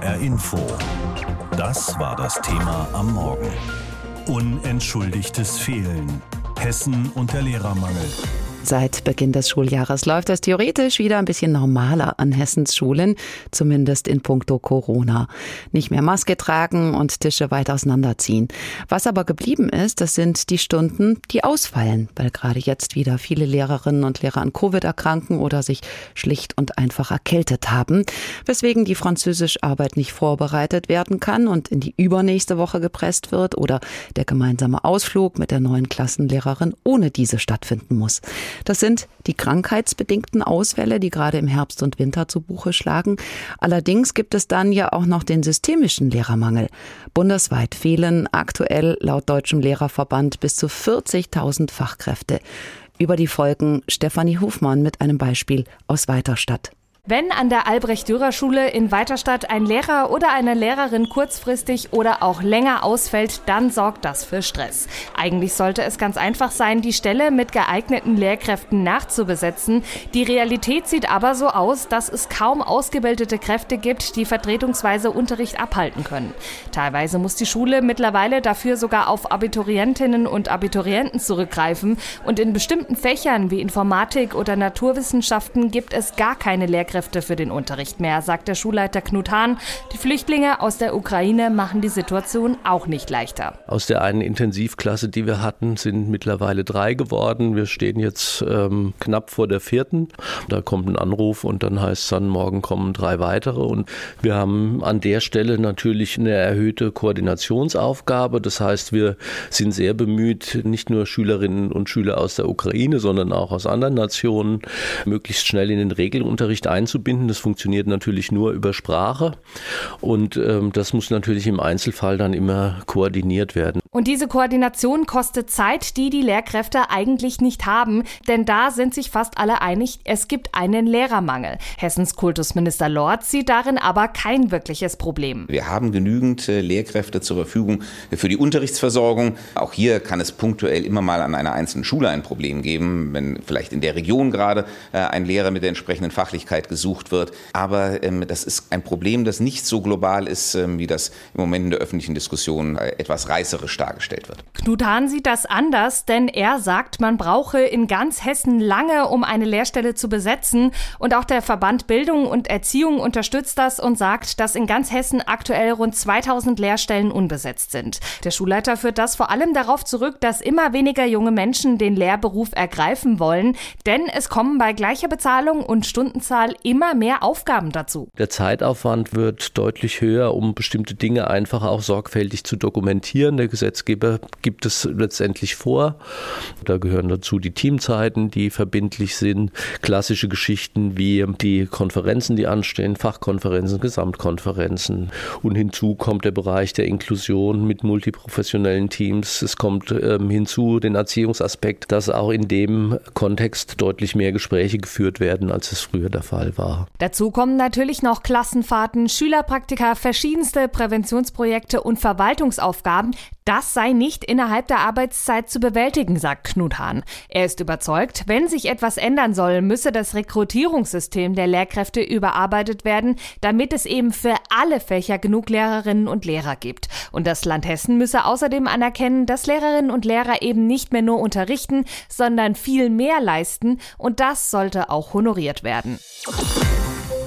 HR Info. Das war das Thema am Morgen. Unentschuldigtes Fehlen. Hessen und der Lehrermangel. Seit Beginn des Schuljahres läuft es theoretisch wieder ein bisschen normaler an Hessens Schulen, zumindest in puncto Corona. Nicht mehr Maske tragen und Tische weit auseinanderziehen. Was aber geblieben ist, das sind die Stunden, die ausfallen, weil gerade jetzt wieder viele Lehrerinnen und Lehrer an Covid erkranken oder sich schlicht und einfach erkältet haben, weswegen die Französischarbeit nicht vorbereitet werden kann und in die übernächste Woche gepresst wird oder der gemeinsame Ausflug mit der neuen Klassenlehrerin ohne diese stattfinden muss. Das sind die krankheitsbedingten Ausfälle, die gerade im Herbst und Winter zu Buche schlagen. Allerdings gibt es dann ja auch noch den systemischen Lehrermangel. Bundesweit fehlen aktuell laut Deutschem Lehrerverband bis zu 40.000 Fachkräfte. Über die Folgen Stefanie Hofmann mit einem Beispiel aus Weiterstadt. Wenn an der Albrecht-Dürer-Schule in Weiterstadt ein Lehrer oder eine Lehrerin kurzfristig oder auch länger ausfällt, dann sorgt das für Stress. Eigentlich sollte es ganz einfach sein, die Stelle mit geeigneten Lehrkräften nachzubesetzen. Die Realität sieht aber so aus, dass es kaum ausgebildete Kräfte gibt, die vertretungsweise Unterricht abhalten können. Teilweise muss die Schule mittlerweile dafür sogar auf Abiturientinnen und Abiturienten zurückgreifen. Und in bestimmten Fächern wie Informatik oder Naturwissenschaften gibt es gar keine Lehrkräfte Lehrkräfte für den Unterricht mehr, sagt der Schulleiter Knut Hahn. Die Flüchtlinge aus der Ukraine machen die Situation auch nicht leichter. Aus der einen Intensivklasse, die wir hatten, sind mittlerweile drei geworden. Wir stehen jetzt ähm, knapp vor der vierten. Da kommt ein Anruf und dann heißt es dann, morgen kommen drei weitere. Und wir haben an der Stelle natürlich eine erhöhte Koordinationsaufgabe. Das heißt, wir sind sehr bemüht, nicht nur Schülerinnen und Schüler aus der Ukraine, sondern auch aus anderen Nationen möglichst schnell in den Regelunterricht einzubinden einzubinden. Das funktioniert natürlich nur über Sprache und ähm, das muss natürlich im Einzelfall dann immer koordiniert werden. Und diese Koordination kostet Zeit, die die Lehrkräfte eigentlich nicht haben, denn da sind sich fast alle einig, es gibt einen Lehrermangel. Hessens Kultusminister Lord sieht darin aber kein wirkliches Problem. Wir haben genügend äh, Lehrkräfte zur Verfügung für die Unterrichtsversorgung. Auch hier kann es punktuell immer mal an einer einzelnen Schule ein Problem geben, wenn vielleicht in der Region gerade äh, ein Lehrer mit der entsprechenden Fachlichkeit gesucht wird. Aber ähm, das ist ein Problem, das nicht so global ist, ähm, wie das im Moment in der öffentlichen Diskussion äh, etwas reißerisch dargestellt wird. Knut Hahn sieht das anders, denn er sagt, man brauche in ganz Hessen lange, um eine Lehrstelle zu besetzen. Und auch der Verband Bildung und Erziehung unterstützt das und sagt, dass in ganz Hessen aktuell rund 2000 Lehrstellen unbesetzt sind. Der Schulleiter führt das vor allem darauf zurück, dass immer weniger junge Menschen den Lehrberuf ergreifen wollen, denn es kommen bei gleicher Bezahlung und Stundenzahl immer mehr Aufgaben dazu. Der Zeitaufwand wird deutlich höher, um bestimmte Dinge einfach auch sorgfältig zu dokumentieren. Der Gesetz Gesetzgeber gibt es letztendlich vor. Da gehören dazu die Teamzeiten, die verbindlich sind, klassische Geschichten wie die Konferenzen, die anstehen, Fachkonferenzen, Gesamtkonferenzen. Und hinzu kommt der Bereich der Inklusion mit multiprofessionellen Teams. Es kommt ähm, hinzu den Erziehungsaspekt, dass auch in dem Kontext deutlich mehr Gespräche geführt werden, als es früher der Fall war. Dazu kommen natürlich noch Klassenfahrten, Schülerpraktika, verschiedenste Präventionsprojekte und Verwaltungsaufgaben. Das sei nicht innerhalb der Arbeitszeit zu bewältigen, sagt Knut Hahn. Er ist überzeugt, wenn sich etwas ändern soll, müsse das Rekrutierungssystem der Lehrkräfte überarbeitet werden, damit es eben für alle Fächer genug Lehrerinnen und Lehrer gibt. Und das Land Hessen müsse außerdem anerkennen, dass Lehrerinnen und Lehrer eben nicht mehr nur unterrichten, sondern viel mehr leisten und das sollte auch honoriert werden.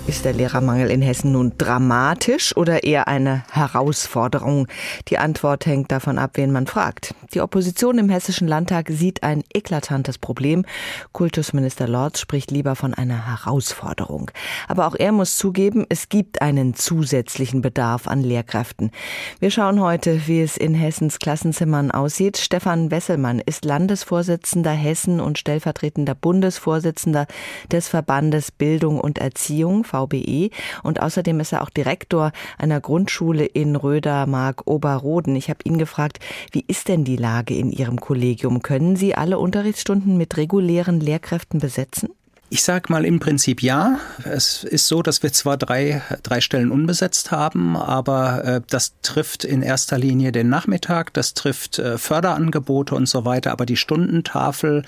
Ist der Lehrermangel in Hessen nun dramatisch oder eher eine Herausforderung? Die Antwort hängt davon ab, wen man fragt. Die Opposition im Hessischen Landtag sieht ein eklatantes Problem. Kultusminister Lorz spricht lieber von einer Herausforderung. Aber auch er muss zugeben, es gibt einen zusätzlichen Bedarf an Lehrkräften. Wir schauen heute, wie es in Hessens Klassenzimmern aussieht. Stefan Wesselmann ist Landesvorsitzender Hessen und stellvertretender Bundesvorsitzender des Verbandes Bildung und Erziehung VBE und außerdem ist er auch Direktor einer Grundschule in Rödermark-Oberroden. Ich habe ihn gefragt, wie ist denn die Lage in Ihrem Kollegium? Können Sie alle Unterrichtsstunden mit regulären Lehrkräften besetzen? Ich sage mal im Prinzip ja. Es ist so, dass wir zwar drei, drei Stellen unbesetzt haben, aber äh, das trifft in erster Linie den Nachmittag, das trifft äh, Förderangebote und so weiter, aber die Stundentafel,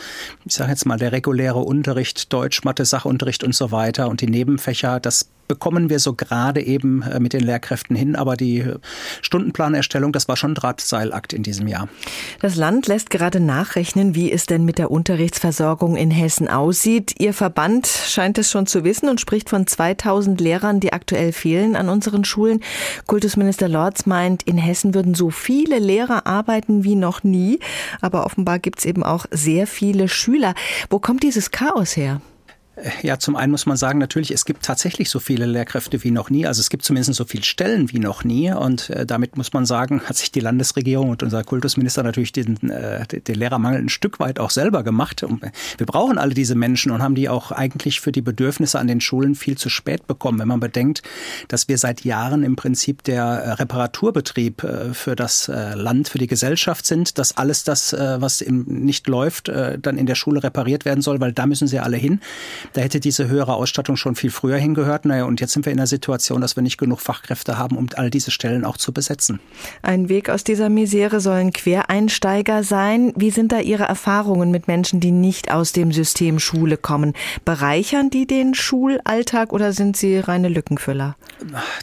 ich sage jetzt mal der reguläre Unterricht, Deutsch, Mathe, Sachunterricht und so weiter und die Nebenfächer, das bekommen wir so gerade eben äh, mit den Lehrkräften hin. Aber die Stundenplanerstellung, das war schon Drahtseilakt in diesem Jahr. Das Land lässt gerade nachrechnen, wie es denn mit der Unterrichtsversorgung in Hessen aussieht. Ihr Verband scheint es schon zu wissen und spricht von 2000 Lehrern, die aktuell fehlen an unseren Schulen. Kultusminister Lorz meint, in Hessen würden so viele Lehrer arbeiten wie noch nie. Aber offenbar gibt es eben auch sehr viele Schüler. Wo kommt dieses Chaos her? Ja, zum einen muss man sagen, natürlich, es gibt tatsächlich so viele Lehrkräfte wie noch nie. Also es gibt zumindest so viele Stellen wie noch nie. Und äh, damit muss man sagen, hat sich die Landesregierung und unser Kultusminister natürlich den, äh, den Lehrermangel ein Stück weit auch selber gemacht. Und wir brauchen alle diese Menschen und haben die auch eigentlich für die Bedürfnisse an den Schulen viel zu spät bekommen. Wenn man bedenkt, dass wir seit Jahren im Prinzip der äh, Reparaturbetrieb äh, für das äh, Land, für die Gesellschaft sind, dass alles das, äh, was nicht läuft, dann in der Schule repariert werden soll, weil da müssen sie alle hin. Da hätte diese höhere Ausstattung schon viel früher hingehört. Naja, und jetzt sind wir in der Situation, dass wir nicht genug Fachkräfte haben, um all diese Stellen auch zu besetzen. Ein Weg aus dieser Misere sollen Quereinsteiger sein. Wie sind da Ihre Erfahrungen mit Menschen, die nicht aus dem System Schule kommen? Bereichern die den Schulalltag oder sind sie reine Lückenfüller?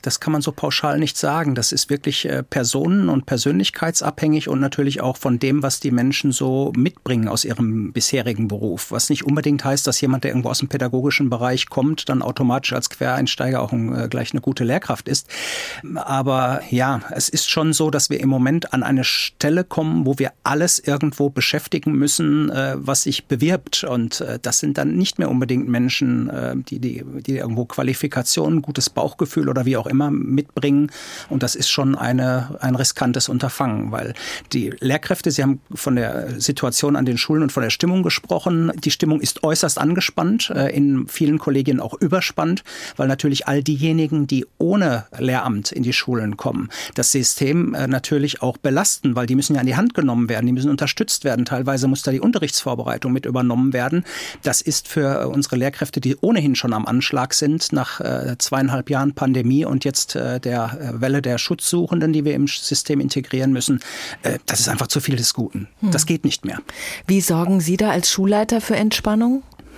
Das kann man so pauschal nicht sagen. Das ist wirklich äh, personen- und persönlichkeitsabhängig und natürlich auch von dem, was die Menschen so mitbringen aus ihrem bisherigen Beruf. Was nicht unbedingt heißt, dass jemand, der irgendwo aus dem pädagogischen Bereich kommt, dann automatisch als Quereinsteiger auch ein, äh, gleich eine gute Lehrkraft ist. Aber ja, es ist schon so, dass wir im Moment an eine Stelle kommen, wo wir alles irgendwo beschäftigen müssen, äh, was sich bewirbt. Und äh, das sind dann nicht mehr unbedingt Menschen, die, die, die irgendwo Qualifikationen, gutes Bauchgefühl oder wie auch immer mitbringen. Und das ist schon eine, ein riskantes Unterfangen, weil die Lehrkräfte, Sie haben von der Situation an den Schulen und von der Stimmung gesprochen. Die Stimmung ist äußerst angespannt. Äh, in vielen Kollegien auch überspannt, weil natürlich all diejenigen, die ohne Lehramt in die Schulen kommen, das System äh, natürlich auch belasten, weil die müssen ja an die Hand genommen werden, die müssen unterstützt werden. Teilweise muss da die Unterrichtsvorbereitung mit übernommen werden. Das ist für unsere Lehrkräfte, die ohnehin schon am Anschlag sind, nach äh, zweieinhalb Jahren Pandemie und jetzt der Welle der Schutzsuchenden, die wir im System integrieren müssen, das ist einfach zu viel des Guten. Hm. Das geht nicht mehr. Wie sorgen Sie da als Schulleiter für Entspannung?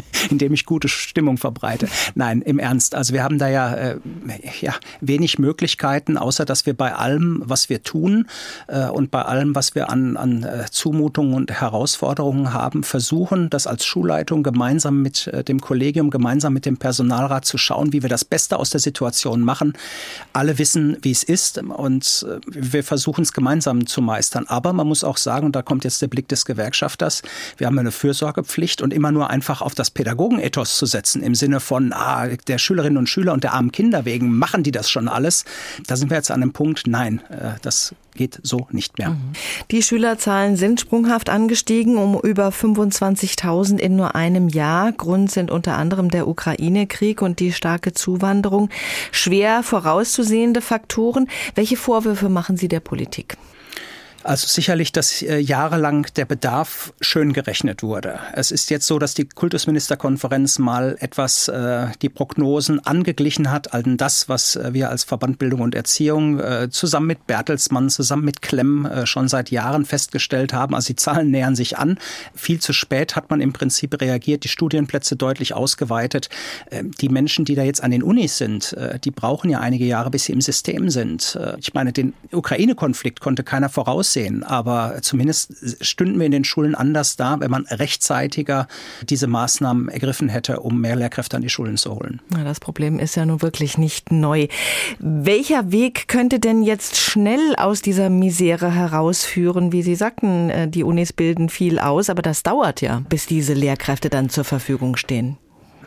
indem ich gute Stimmung verbreite. Nein, im Ernst. Also wir haben da ja, äh, ja wenig Möglichkeiten, außer dass wir bei allem, was wir tun äh, und bei allem, was wir an, an äh, Zumutungen und Herausforderungen haben, versuchen, das als Schulleitung gemeinsam mit äh, dem Kollegium, gemeinsam mit dem Personalrat zu schauen, wie wir das Beste aus der Situation machen. Alle wissen, wie es ist und äh, wir versuchen es gemeinsam zu meistern. Aber man muss auch sagen, und da kommt jetzt der Blick des Gewerkschafters, wir haben eine Fürsorgepflicht und immer nur einfach auf das Pädagogenethos zu setzen, im Sinne von, ah, der Schülerinnen und Schüler und der armen Kinder wegen machen die das schon alles. Da sind wir jetzt an einem Punkt, nein, äh, das geht so nicht mehr. Mhm. Die Schülerzahlen sind sprunghaft angestiegen um über 25.000 in nur einem Jahr. Grund sind unter anderem der Ukraine-Krieg und die starke Zuwanderung. Schwer vorauszusehende Faktoren. Welche Vorwürfe machen Sie der Politik? Also sicherlich, dass äh, jahrelang der Bedarf schön gerechnet wurde. Es ist jetzt so, dass die Kultusministerkonferenz mal etwas äh, die Prognosen angeglichen hat an das, was äh, wir als Verband Bildung und Erziehung äh, zusammen mit Bertelsmann, zusammen mit Klemm äh, schon seit Jahren festgestellt haben. Also die Zahlen nähern sich an. Viel zu spät hat man im Prinzip reagiert, die Studienplätze deutlich ausgeweitet. Äh, die Menschen, die da jetzt an den Unis sind, äh, die brauchen ja einige Jahre, bis sie im System sind. Ich meine, den Ukraine-Konflikt konnte keiner voraus aussehen. Aber zumindest stünden wir in den Schulen anders da, wenn man rechtzeitiger diese Maßnahmen ergriffen hätte, um mehr Lehrkräfte an die Schulen zu holen. Ja, das Problem ist ja nun wirklich nicht neu. Welcher Weg könnte denn jetzt schnell aus dieser Misere herausführen? Wie Sie sagten, äh, die Unis bilden viel aus, aber das dauert ja, bis diese Lehrkräfte dann zur Verfügung stehen.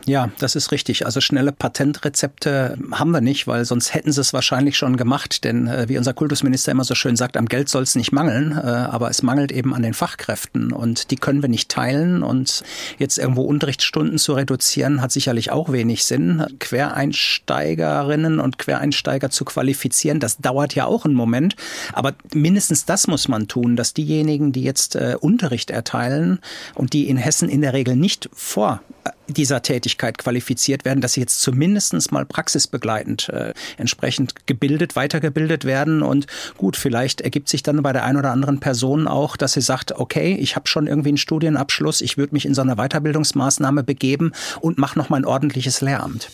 Ja, das ist richtig. Also schnelle Patentrezepte haben wir nicht, weil sonst hätten sie es wahrscheinlich schon gemacht. Denn äh, wie unser Kultusminister immer so schön sagt, am Geld soll es nicht mangeln, äh, aber es mangelt eben an den Fachkräften und die können wir nicht teilen. Und jetzt irgendwo Unterrichtsstunden zu reduzieren, hat sicherlich auch wenig Sinn. Quereinsteigerinnen und Quereinsteiger zu qualifizieren, das dauert ja auch einen Moment. Aber mindestens das muss man tun, dass diejenigen, die jetzt äh, Unterricht erteilen und die in Hessen in der Regel nicht vor dieser Tätigkeit qualifiziert werden, dass sie jetzt zumindest mal praxisbegleitend äh, entsprechend gebildet, weitergebildet werden. Und gut, vielleicht ergibt sich dann bei der einen oder anderen Person auch, dass sie sagt, okay, ich habe schon irgendwie einen Studienabschluss, ich würde mich in so eine Weiterbildungsmaßnahme begeben und mache noch mal ein ordentliches Lehramt.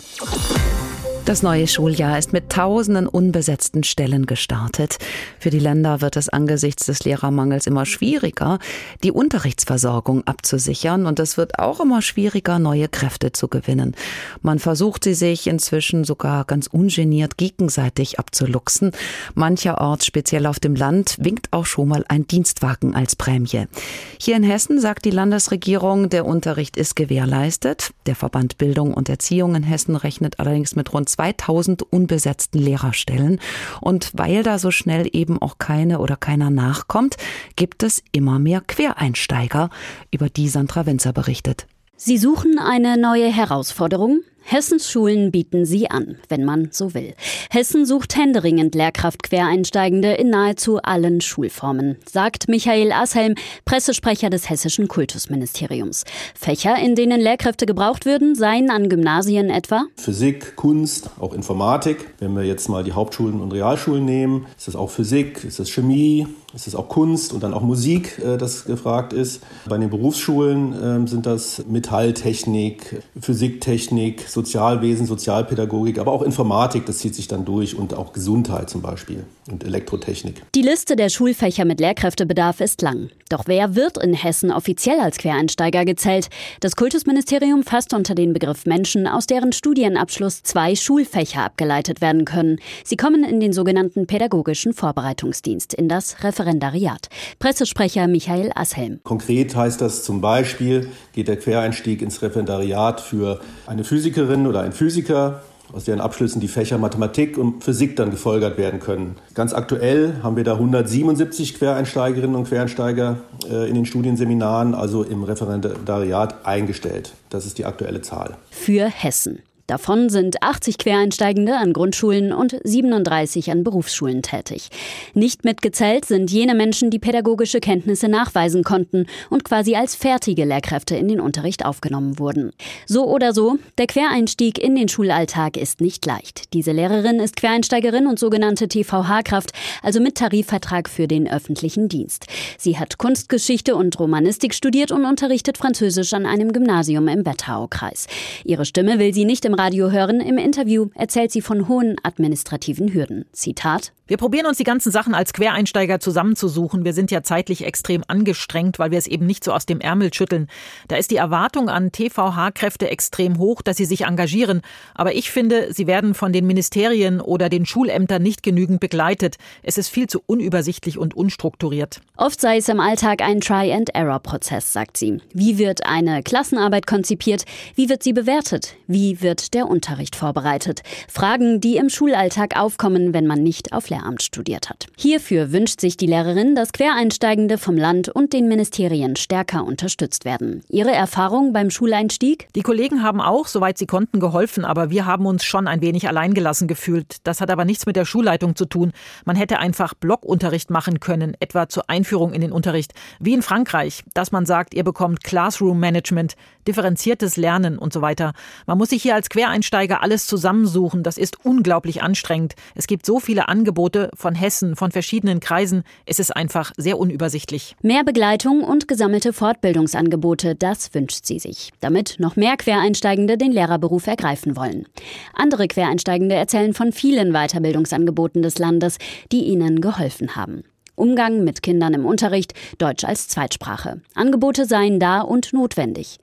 Das neue Schuljahr ist mit tausenden unbesetzten Stellen gestartet. Für die Länder wird es angesichts des Lehrermangels immer schwieriger, die Unterrichtsversorgung abzusichern und es wird auch immer schwieriger, neue Kräfte zu gewinnen. Man versucht sie sich inzwischen sogar ganz ungeniert gegenseitig abzuluxen. Mancherorts, speziell auf dem Land, winkt auch schon mal ein Dienstwagen als Prämie. Hier in Hessen sagt die Landesregierung, der Unterricht ist gewährleistet. Der Verband Bildung und Erziehung in Hessen rechnet allerdings mit rund 2000 unbesetzten Lehrerstellen. Und weil da so schnell eben auch keine oder keiner nachkommt, gibt es immer mehr Quereinsteiger, über die Sandra Wenzer berichtet. Sie suchen eine neue Herausforderung, Hessens Schulen bieten sie an, wenn man so will. Hessen sucht händeringend Lehrkraft-Quereinsteigende in nahezu allen Schulformen, sagt Michael Ashelm, Pressesprecher des Hessischen Kultusministeriums. Fächer, in denen Lehrkräfte gebraucht würden, seien an Gymnasien etwa Physik, Kunst, auch Informatik. Wenn wir jetzt mal die Hauptschulen und Realschulen nehmen, ist das auch Physik, ist das Chemie, ist es auch Kunst und dann auch Musik, äh, das gefragt ist. Bei den Berufsschulen äh, sind das Metalltechnik, Physiktechnik, Sozialwesen, Sozialpädagogik, aber auch Informatik, das zieht sich dann durch und auch Gesundheit zum Beispiel und Elektrotechnik. Die Liste der Schulfächer mit Lehrkräftebedarf ist lang. Doch wer wird in Hessen offiziell als Quereinsteiger gezählt? Das Kultusministerium fasst unter den Begriff Menschen, aus deren Studienabschluss zwei Schulfächer abgeleitet werden können. Sie kommen in den sogenannten pädagogischen Vorbereitungsdienst, in das Referendariat. Pressesprecher Michael Ashelm. Konkret heißt das zum Beispiel, geht der Quereinstieg ins Referendariat für eine Physikerin Physikerin oder ein Physiker, aus deren Abschlüssen die Fächer Mathematik und Physik dann gefolgert werden können. Ganz aktuell haben wir da 177 Quereinsteigerinnen und Quereinsteiger äh, in den Studienseminaren, also im Referendariat eingestellt. Das ist die aktuelle Zahl. Für Hessen. Davon sind 80 Quereinsteigende an Grundschulen und 37 an Berufsschulen tätig. Nicht mitgezählt sind jene Menschen, die pädagogische Kenntnisse nachweisen konnten und quasi als fertige Lehrkräfte in den Unterricht aufgenommen wurden. So oder so, der Quereinstieg in den Schulalltag ist nicht leicht. Diese Lehrerin ist Quereinsteigerin und sogenannte TVH-Kraft, also mit Tarifvertrag für den öffentlichen Dienst. Sie hat Kunstgeschichte und Romanistik studiert und unterrichtet Französisch an einem Gymnasium im Wetteraukreis. Ihre Stimme will sie nicht im Radio hören. Im Interview erzählt sie von hohen administrativen Hürden. Zitat wir probieren uns die ganzen Sachen als Quereinsteiger zusammenzusuchen. Wir sind ja zeitlich extrem angestrengt, weil wir es eben nicht so aus dem Ärmel schütteln. Da ist die Erwartung an TVH-Kräfte extrem hoch, dass sie sich engagieren. Aber ich finde, sie werden von den Ministerien oder den Schulämtern nicht genügend begleitet. Es ist viel zu unübersichtlich und unstrukturiert. Oft sei es im Alltag ein Try-and-Error-Prozess, sagt sie. Wie wird eine Klassenarbeit konzipiert? Wie wird sie bewertet? Wie wird der Unterricht vorbereitet? Fragen, die im Schulalltag aufkommen, wenn man nicht auf Lehramt studiert hat. Hierfür wünscht sich die Lehrerin, dass Quereinsteigende vom Land und den Ministerien stärker unterstützt werden. Ihre Erfahrung beim Schuleinstieg? Die Kollegen haben auch, soweit sie konnten, geholfen, aber wir haben uns schon ein wenig alleingelassen gefühlt. Das hat aber nichts mit der Schulleitung zu tun. Man hätte einfach Blockunterricht machen können, etwa zur Einführung in den Unterricht. Wie in Frankreich, dass man sagt, ihr bekommt Classroom Management, differenziertes Lernen und so weiter. Man muss sich hier als Quereinsteiger alles zusammensuchen. Das ist unglaublich anstrengend. Es gibt so viele Angebote von Hessen, von verschiedenen Kreisen. Es ist einfach sehr unübersichtlich. Mehr Begleitung und gesammelte Fortbildungsangebote, das wünscht sie sich, damit noch mehr Quereinsteigende den Lehrerberuf ergreifen wollen. Andere Quereinsteigende erzählen von vielen Weiterbildungsangeboten des Landes, die ihnen geholfen haben. Umgang mit Kindern im Unterricht, Deutsch als Zweitsprache. Angebote seien da und notwendig.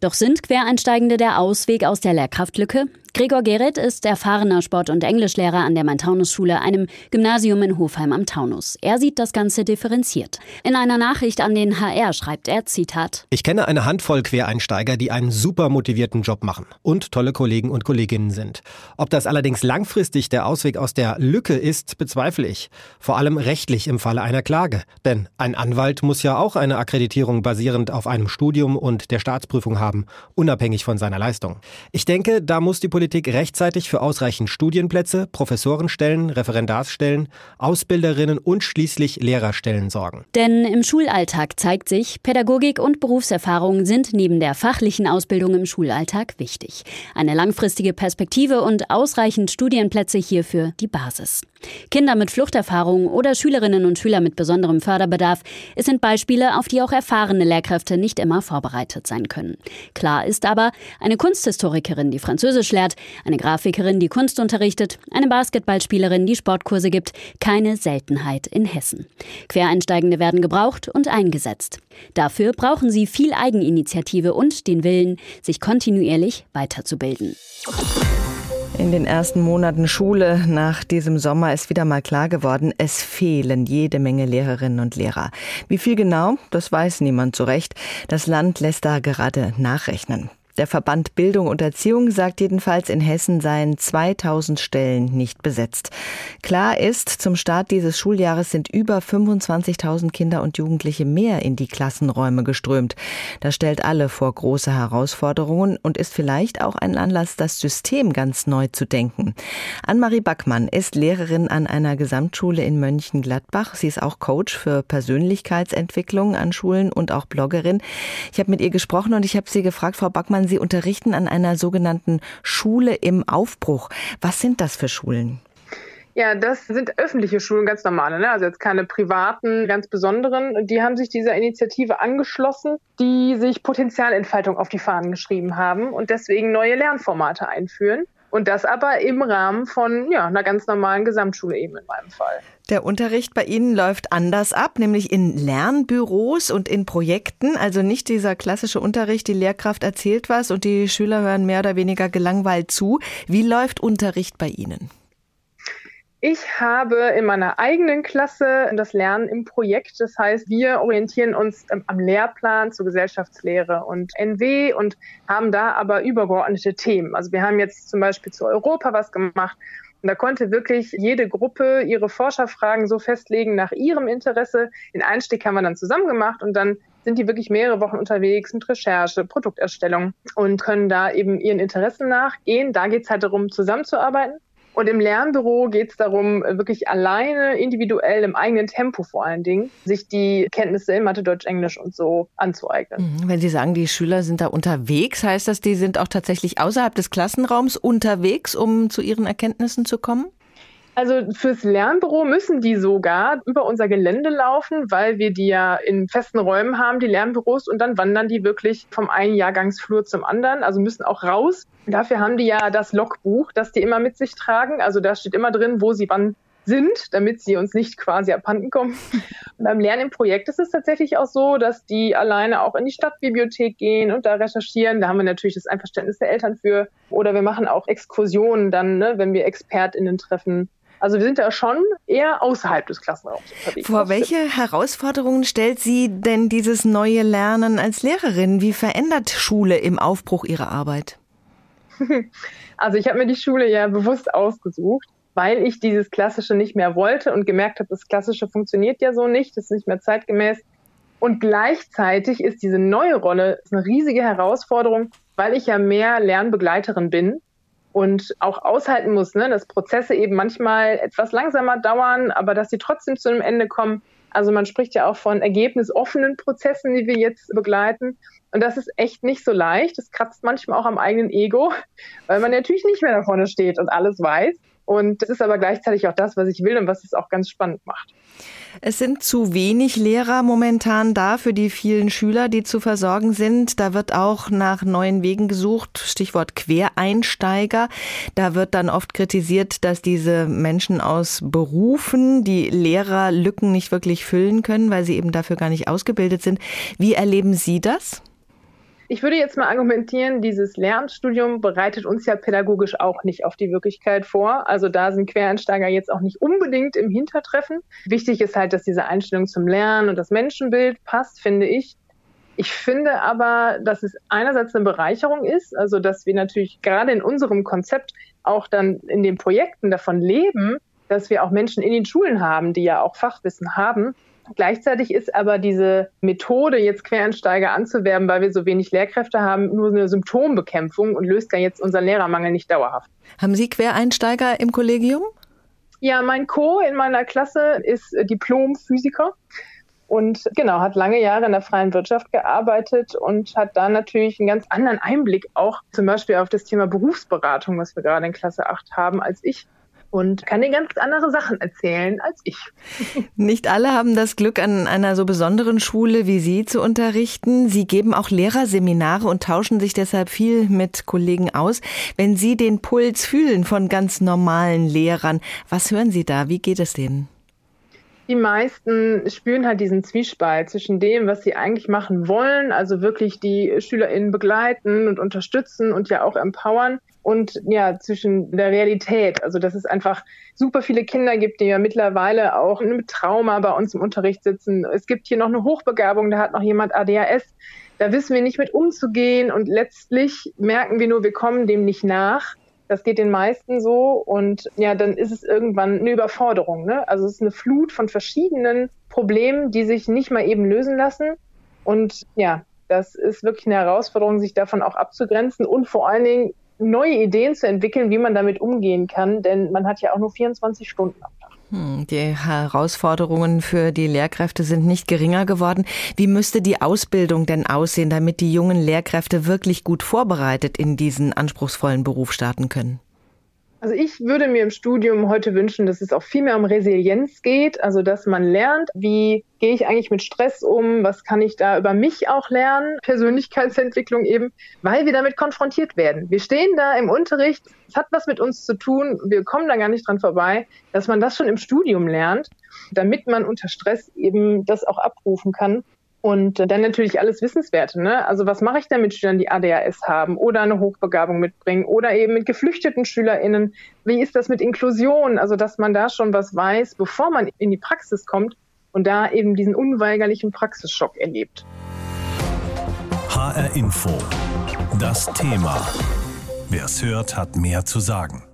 Doch sind Quereinsteigende der Ausweg aus der Lehrkraftlücke? Gregor Gerrit ist erfahrener Sport- und Englischlehrer an der Main-Taunus-Schule, einem Gymnasium in Hofheim am Taunus. Er sieht das Ganze differenziert. In einer Nachricht an den HR schreibt er, Zitat, Ich kenne eine Handvoll Quereinsteiger, die einen super motivierten Job machen und tolle Kollegen und Kolleginnen sind. Ob das allerdings langfristig der Ausweg aus der Lücke ist, bezweifle ich. Vor allem rechtlich im Falle einer Klage. Denn ein Anwalt muss ja auch eine Akkreditierung basierend auf einem Studium und der Staatsprüfung haben, unabhängig von seiner Leistung. Ich denke, da muss die Politik Schulpolitik rechtzeitig für ausreichend Studienplätze, Professorenstellen, Referendarsstellen, Ausbilderinnen und schließlich Lehrerstellen sorgen. Denn im Schulalltag zeigt sich, Pädagogik und Berufserfahrung sind neben der fachlichen Ausbildung im Schulalltag wichtig. Eine langfristige Perspektive und ausreichend Studienplätze hierfür die Basis. Kinder mit Fluchterfahrung oder Schülerinnen und Schüler mit besonderem Förderbedarf, es sind Beispiele, auf die auch erfahrene Lehrkräfte nicht immer vorbereitet sein können. Klar ist aber, eine Kunsthistorikerin, die Französisch lehrt, eine Grafikerin, die Kunst unterrichtet, eine Basketballspielerin, die Sportkurse gibt, keine Seltenheit in Hessen. Quereinsteigende werden gebraucht und eingesetzt. Dafür brauchen sie viel Eigeninitiative und den Willen, sich kontinuierlich weiterzubilden. In den ersten Monaten Schule nach diesem Sommer ist wieder mal klar geworden, es fehlen jede Menge Lehrerinnen und Lehrer. Wie viel genau, das weiß niemand so recht. Das Land lässt da gerade nachrechnen. Der Verband Bildung und Erziehung sagt jedenfalls, in Hessen seien 2000 Stellen nicht besetzt. Klar ist, zum Start dieses Schuljahres sind über 25.000 Kinder und Jugendliche mehr in die Klassenräume geströmt. Das stellt alle vor große Herausforderungen und ist vielleicht auch ein Anlass, das System ganz neu zu denken. Anne-Marie Backmann ist Lehrerin an einer Gesamtschule in Mönchengladbach. Sie ist auch Coach für Persönlichkeitsentwicklung an Schulen und auch Bloggerin. Ich habe mit ihr gesprochen und ich habe sie gefragt, Frau Backmann, Hoffmann, Sie unterrichten an einer sogenannten Schule im Aufbruch. Was sind das für Schulen? Ja, das sind öffentliche Schulen, ganz normale, ne? also jetzt keine privaten, ganz besonderen. Die haben sich dieser Initiative angeschlossen, die sich Potenzialentfaltung auf die Fahnen geschrieben haben und deswegen neue Lernformate einführen. Und das aber im Rahmen von ja, einer ganz normalen Gesamtschule eben in meinem Fall. Der Unterricht bei Ihnen läuft anders ab, nämlich in Lernbüros und in Projekten. Also nicht dieser klassische Unterricht, die Lehrkraft erzählt was und die Schüler hören mehr oder weniger gelangweilt zu. Wie läuft Unterricht bei Ihnen? Ich habe in meiner eigenen Klasse das Lernen im Projekt. Das heißt, wir orientieren uns am Lehrplan zur Gesellschaftslehre und NW und haben da aber übergeordnete Themen. Also wir haben jetzt zum Beispiel zu Europa was gemacht. Und da konnte wirklich jede Gruppe ihre Forscherfragen so festlegen nach ihrem Interesse. Den Einstieg haben wir dann zusammen gemacht und dann sind die wirklich mehrere Wochen unterwegs mit Recherche, Produkterstellung und können da eben ihren Interessen nachgehen. Da geht es halt darum, zusammenzuarbeiten. Und im Lernbüro geht es darum, wirklich alleine, individuell, im eigenen Tempo vor allen Dingen, sich die Kenntnisse in Mathe, Deutsch, Englisch und so anzueignen. Mhm. Wenn Sie sagen, die Schüler sind da unterwegs, heißt das, die sind auch tatsächlich außerhalb des Klassenraums unterwegs, um zu ihren Erkenntnissen zu kommen? Also fürs Lernbüro müssen die sogar über unser Gelände laufen, weil wir die ja in festen Räumen haben, die Lernbüros, und dann wandern die wirklich vom einen Jahrgangsflur zum anderen, also müssen auch raus. Dafür haben die ja das Logbuch, das die immer mit sich tragen. Also da steht immer drin, wo sie wann sind, damit sie uns nicht quasi abhanden kommen. Und beim Lernen im Projekt ist es tatsächlich auch so, dass die alleine auch in die Stadtbibliothek gehen und da recherchieren. Da haben wir natürlich das Einverständnis der Eltern für. Oder wir machen auch Exkursionen dann, ne, wenn wir ExpertInnen treffen also wir sind da schon eher außerhalb des Klassenraums unterwegs. Vor welche Herausforderungen stellt Sie denn dieses neue Lernen als Lehrerin? Wie verändert Schule im Aufbruch Ihre Arbeit? Also ich habe mir die Schule ja bewusst ausgesucht, weil ich dieses Klassische nicht mehr wollte und gemerkt habe, das Klassische funktioniert ja so nicht, das ist nicht mehr zeitgemäß. Und gleichzeitig ist diese neue Rolle eine riesige Herausforderung, weil ich ja mehr Lernbegleiterin bin und auch aushalten muss, ne, dass Prozesse eben manchmal etwas langsamer dauern, aber dass sie trotzdem zu einem Ende kommen. Also man spricht ja auch von ergebnisoffenen Prozessen, die wir jetzt begleiten. Und das ist echt nicht so leicht. Das kratzt manchmal auch am eigenen Ego, weil man natürlich nicht mehr da vorne steht und alles weiß. Und das ist aber gleichzeitig auch das, was ich will und was es auch ganz spannend macht. Es sind zu wenig Lehrer momentan da für die vielen Schüler, die zu versorgen sind. Da wird auch nach neuen Wegen gesucht, Stichwort Quereinsteiger. Da wird dann oft kritisiert, dass diese Menschen aus Berufen die Lehrerlücken nicht wirklich füllen können, weil sie eben dafür gar nicht ausgebildet sind. Wie erleben Sie das? Ich würde jetzt mal argumentieren, dieses Lernstudium bereitet uns ja pädagogisch auch nicht auf die Wirklichkeit vor. Also da sind Quereinsteiger jetzt auch nicht unbedingt im Hintertreffen. Wichtig ist halt, dass diese Einstellung zum Lernen und das Menschenbild passt, finde ich. Ich finde aber, dass es einerseits eine Bereicherung ist, also dass wir natürlich gerade in unserem Konzept auch dann in den Projekten davon leben, dass wir auch Menschen in den Schulen haben, die ja auch Fachwissen haben Gleichzeitig ist aber diese Methode, jetzt Quereinsteiger anzuwerben, weil wir so wenig Lehrkräfte haben, nur eine Symptombekämpfung und löst ja jetzt unseren Lehrermangel nicht dauerhaft. Haben Sie Quereinsteiger im Kollegium? Ja, mein Co. in meiner Klasse ist Diplom-Physiker und genau, hat lange Jahre in der freien Wirtschaft gearbeitet und hat da natürlich einen ganz anderen Einblick auch zum Beispiel auf das Thema Berufsberatung, was wir gerade in Klasse 8 haben, als ich und kann dir ganz andere Sachen erzählen als ich. Nicht alle haben das Glück, an einer so besonderen Schule wie Sie zu unterrichten. Sie geben auch Lehrerseminare und tauschen sich deshalb viel mit Kollegen aus. Wenn Sie den Puls fühlen von ganz normalen Lehrern, was hören Sie da? Wie geht es denen? die meisten spüren halt diesen Zwiespalt zwischen dem, was sie eigentlich machen wollen, also wirklich die SchülerInnen begleiten und unterstützen und ja auch empowern und ja, zwischen der Realität. Also, dass es einfach super viele Kinder gibt, die ja mittlerweile auch mit Trauma bei uns im Unterricht sitzen. Es gibt hier noch eine Hochbegabung, da hat noch jemand ADHS. Da wissen wir nicht mit umzugehen und letztlich merken wir nur, wir kommen dem nicht nach. Das geht den meisten so und ja, dann ist es irgendwann eine Überforderung. Ne? Also es ist eine Flut von verschiedenen Problemen, die sich nicht mal eben lösen lassen. Und ja, das ist wirklich eine Herausforderung, sich davon auch abzugrenzen und vor allen Dingen neue Ideen zu entwickeln, wie man damit umgehen kann, denn man hat ja auch nur 24 Stunden am Tag. Hm, die Herausforderungen für die Lehrkräfte sind nicht geringer geworden. Wie müsste die Ausbildung denn aussehen, damit die jungen Lehrkräfte wirklich gut vorbereitet in diesen anspruchsvollen Beruf starten können? Also ich würde mir im Studium heute wünschen, dass es auch viel mehr um Resilienz geht, also dass man lernt, wie gehe ich eigentlich mit Stress um, was kann ich da über mich auch lernen, Persönlichkeitsentwicklung eben, weil wir damit konfrontiert werden. Wir stehen da im Unterricht, es hat was mit uns zu tun, wir kommen da gar nicht dran vorbei, dass man das schon im Studium lernt, damit man unter Stress eben das auch abrufen kann. Und dann natürlich alles Wissenswerte. Ne? Also was mache ich denn mit Schülern, die ADHS haben oder eine Hochbegabung mitbringen oder eben mit geflüchteten SchülerInnen? Wie ist das mit Inklusion? Also dass man da schon was weiß, bevor man in die Praxis kommt und da eben diesen unweigerlichen Praxisschock erlebt. HR Info. Das Thema. Wer es hört, hat mehr zu sagen.